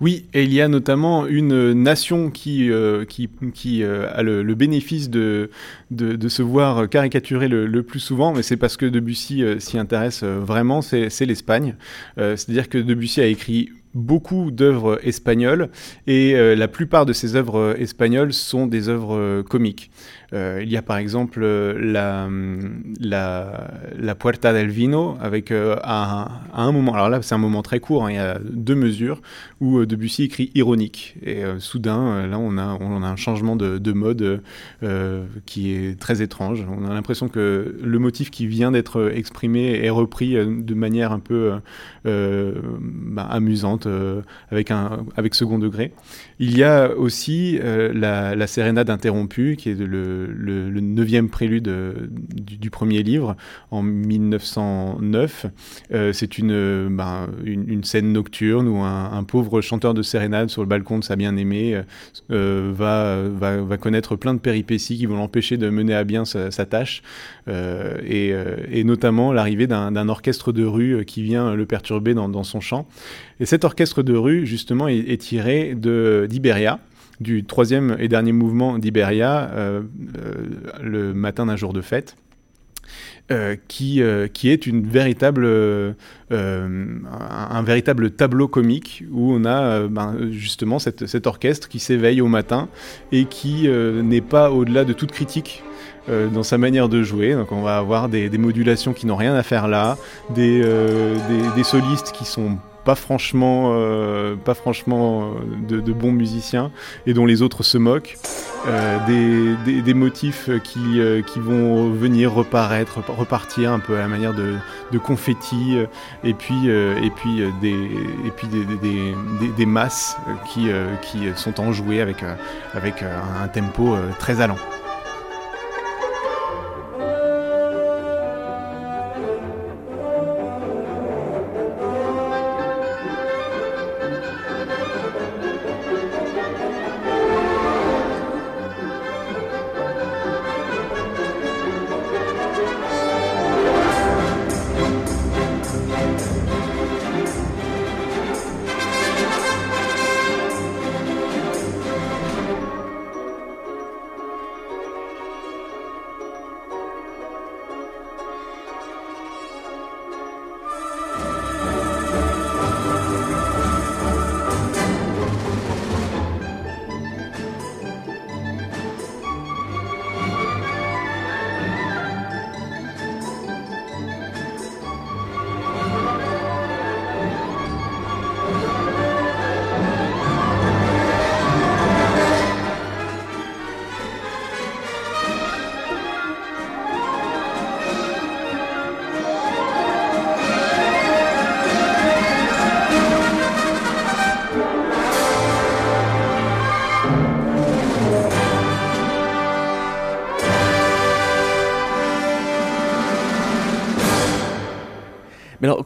Oui, et il y a notamment une nation qui, euh, qui, euh, a le, bénéfice de, de, se voir caricaturer le, plus souvent, mais c'est parce que Debussy s'y intéresse vraiment, c'est l'Espagne. C'est-à-dire que Debussy a écrit beaucoup d'œuvres espagnoles et la plupart de ces œuvres espagnoles sont des œuvres comiques. Euh, il y a par exemple euh, la, la, la, Puerta del Vino, avec euh, à, un moment, alors là c'est un moment très court, hein, il y a deux mesures, où Debussy écrit ironique. Et soudain, là on a, on a un changement de, de mode qui est très étrange. On a l'impression que le motif qui vient d'être exprimé est repris de manière un peu bah, amusante, avec, un, avec second degré. Il y a aussi la, la sérénade interrompue, qui est le le, neuvième prélude euh, du, premier livre en 1909. Euh, c'est ben, une, scène nocturne où un, pauvre chanteur de sérénade sur le balcon de sa bien-aimée euh, va, va, connaître plein de péripéties qui vont l'empêcher de mener à bien sa, tâche, et, notamment l'arrivée d'un orchestre de rue qui vient le perturber dans, son chant. Et cet orchestre de rue, justement, est, est tiré d'Iberia du troisième et dernier mouvement d'Iberia, euh, euh, le matin d'un jour de fête. Euh, qui, qui est une véritable, un, véritable tableau comique où on a ben, justement cet orchestre qui s'éveille au matin et qui n'est pas au-delà de toute critique dans sa manière de jouer. Donc on va avoir des, modulations qui n'ont rien à faire là, des, des, des, solistes qui sont pas franchement, euh, pas franchement euh, de, bons musiciens et dont les autres se moquent. Euh, des, motifs qui, vont venir reparaître, repartir un peu à la manière de, de confetti et puis, et puis, des, masses qui, qui sont enjouées avec, avec un tempo très allant.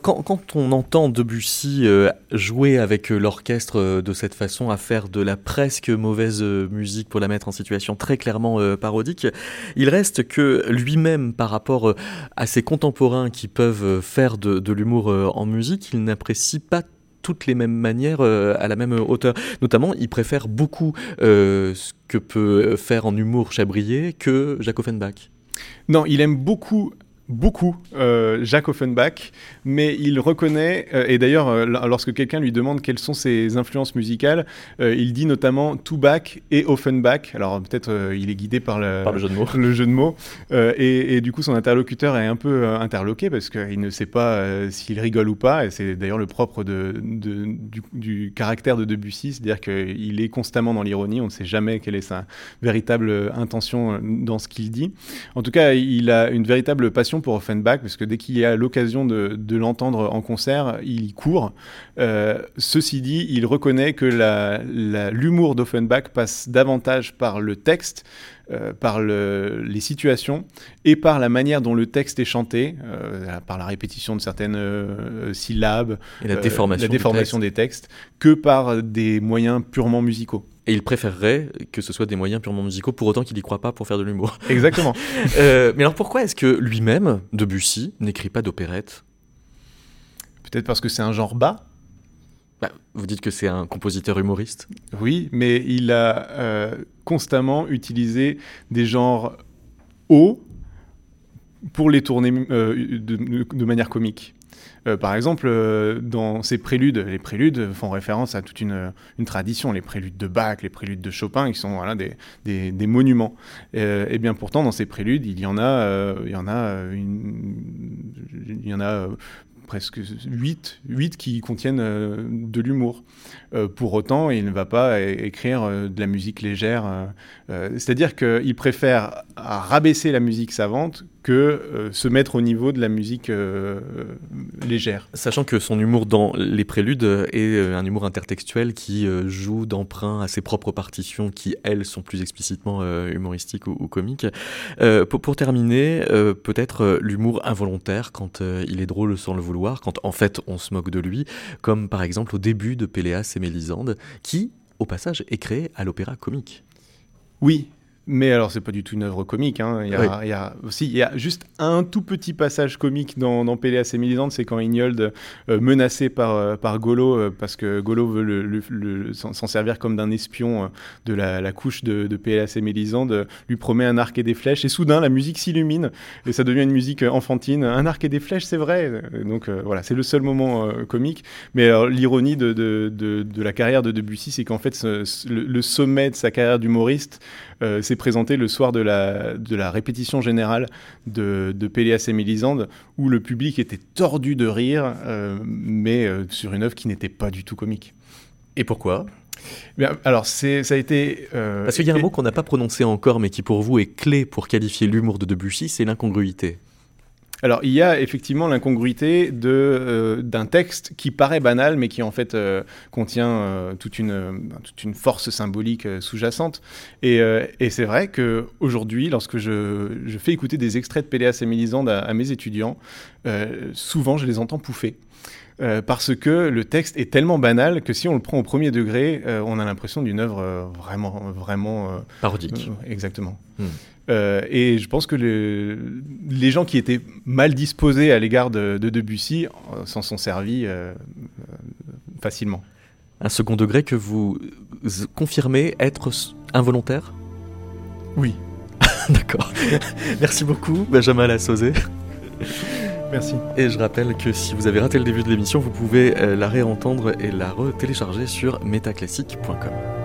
Quand, on entend Debussy euh, jouer avec euh, l'orchestre euh, de cette façon, à faire de la presque mauvaise musique pour la mettre en situation très clairement parodique, il reste que lui-même, par rapport à ses contemporains qui peuvent faire de, l'humour en musique, il n'apprécie pas toutes les mêmes manières à la même hauteur. Notamment, il préfère beaucoup ce que peut faire en humour Chabrier que Jacques Offenbach. Non, il aime beaucoup beaucoup euh, Jacques Offenbach, mais il reconnaît, euh, et d'ailleurs euh, lorsque quelqu'un lui demande quelles sont ses influences musicales, il dit notamment Tubac et Offenbach, alors peut-être il est guidé par le, le, jeu de mots, le jeu de mots. Et, du coup son interlocuteur est un peu interloqué parce qu'il ne sait pas s'il rigole ou pas, et c'est d'ailleurs le propre de, du, du, caractère de Debussy, c'est-à-dire qu'il est constamment dans l'ironie, on ne sait jamais quelle est sa véritable intention dans ce qu'il dit. En tout cas, il a une véritable passion pour Offenbach, parce que dès qu'il a l'occasion de, de l'entendre en concert, il y court. Euh, ceci dit, il reconnaît que l'humour d'Offenbach passe davantage par le texte, euh, par le, les situations et par la manière dont le texte est chanté, euh, par la répétition de certaines euh, syllabes, et la déformation, la déformation des textes, que par des moyens purement musicaux. Et il préférerait que ce soit des moyens purement musicaux, pour autant qu'il n'y croit pas pour faire de l'humour. (laughs) Exactement. (laughs) mais alors pourquoi est-ce que lui-même, Debussy, n'écrit pas d'opérette? Peut-être parce que c'est un genre bas? Bah, vous dites que c'est un compositeur humoriste? Oui, mais il a euh, constamment utilisé des genres hauts pour les tourner euh, de, de, manière comique. Euh, par exemple, euh, dans ces préludes, les préludes font référence à toute une, tradition, les préludes de Bach, les préludes de Chopin, qui sont voilà, des, des, monuments. et bien pourtant, dans ces préludes, il y en a, il y en a, il y en a presque 8, 8 qui contiennent euh, de l'humour. Euh, pour autant, il ne va pas écrire euh, de la musique légère. C'est-à-dire qu'il préfère rabaisser la musique savante que euh, se mettre au niveau de la musique euh, légère. Sachant que son humour dans les préludes est euh, un humour intertextuel qui joue d'emprunt à ses propres partitions qui, elles, sont plus explicitement humoristiques ou, comiques. Pour, pour, terminer, peut-être l'humour involontaire quand il est drôle sans le vouloir, quand en fait on se moque de lui, comme par exemple au début de Péléas et Mélisande, qui, au passage, est créé à l'opéra comique. Oui, mais alors, c'est pas du tout une œuvre comique. Hein. Il, y a, il, y a, aussi, il y a juste un tout petit passage comique dans, dans Péléas et Mélisande, c'est quand Ignold, euh, menacé par, euh, par Golo, euh, parce que Golo veut le, le, s'en servir comme d'un espion de la, la, couche de, de Péléas et Mélisande, lui promet un arc et des flèches, et soudain, la musique s'illumine, et ça devient une musique enfantine. Un arc et des flèches, c'est vrai. Donc voilà, c'est le seul moment comique. Mais l'ironie de, de, de, la carrière de Debussy, c'est qu'en fait, ce, le, le, sommet de sa carrière d'humoriste, s'est présenté le soir de la, de la répétition générale de, de Péléas et Mélisande, où le public était tordu de rire, euh, mais euh, sur une œuvre qui n'était pas du tout comique. Et pourquoi? Bien, alors, c'est, ça a été. Euh, Parce qu'il y a un mot qu'on n'a pas prononcé encore, mais qui pour vous est clé pour qualifier l'humour de Debussy, c'est l'incongruité. Alors, il y a effectivement l'incongruité de, euh, d'un texte qui paraît banal, mais qui en fait euh, contient euh, toute, une, toute une force symbolique sous-jacente. Et, et, c'est vrai qu'aujourd'hui, lorsque je, je, fais écouter des extraits de Péléas et Mélisande à, à mes étudiants, souvent je les entends pouffer. Euh, parce que le texte est tellement banal que si on le prend au premier degré, euh, on a l'impression d'une œuvre vraiment, vraiment parodique. exactement. Hmm. Euh, et je pense que le, les gens qui étaient mal disposés à l'égard de, de, Debussy euh, s'en sont servis euh, facilement. Un second degré que vous confirmez être involontaire? Oui. (laughs) D'accord. (laughs) Merci beaucoup, Benjamin Lassauzé. Merci. Et je rappelle que si vous avez raté le début de l'émission, vous pouvez la réentendre et la re-télécharger sur metaclassique.com.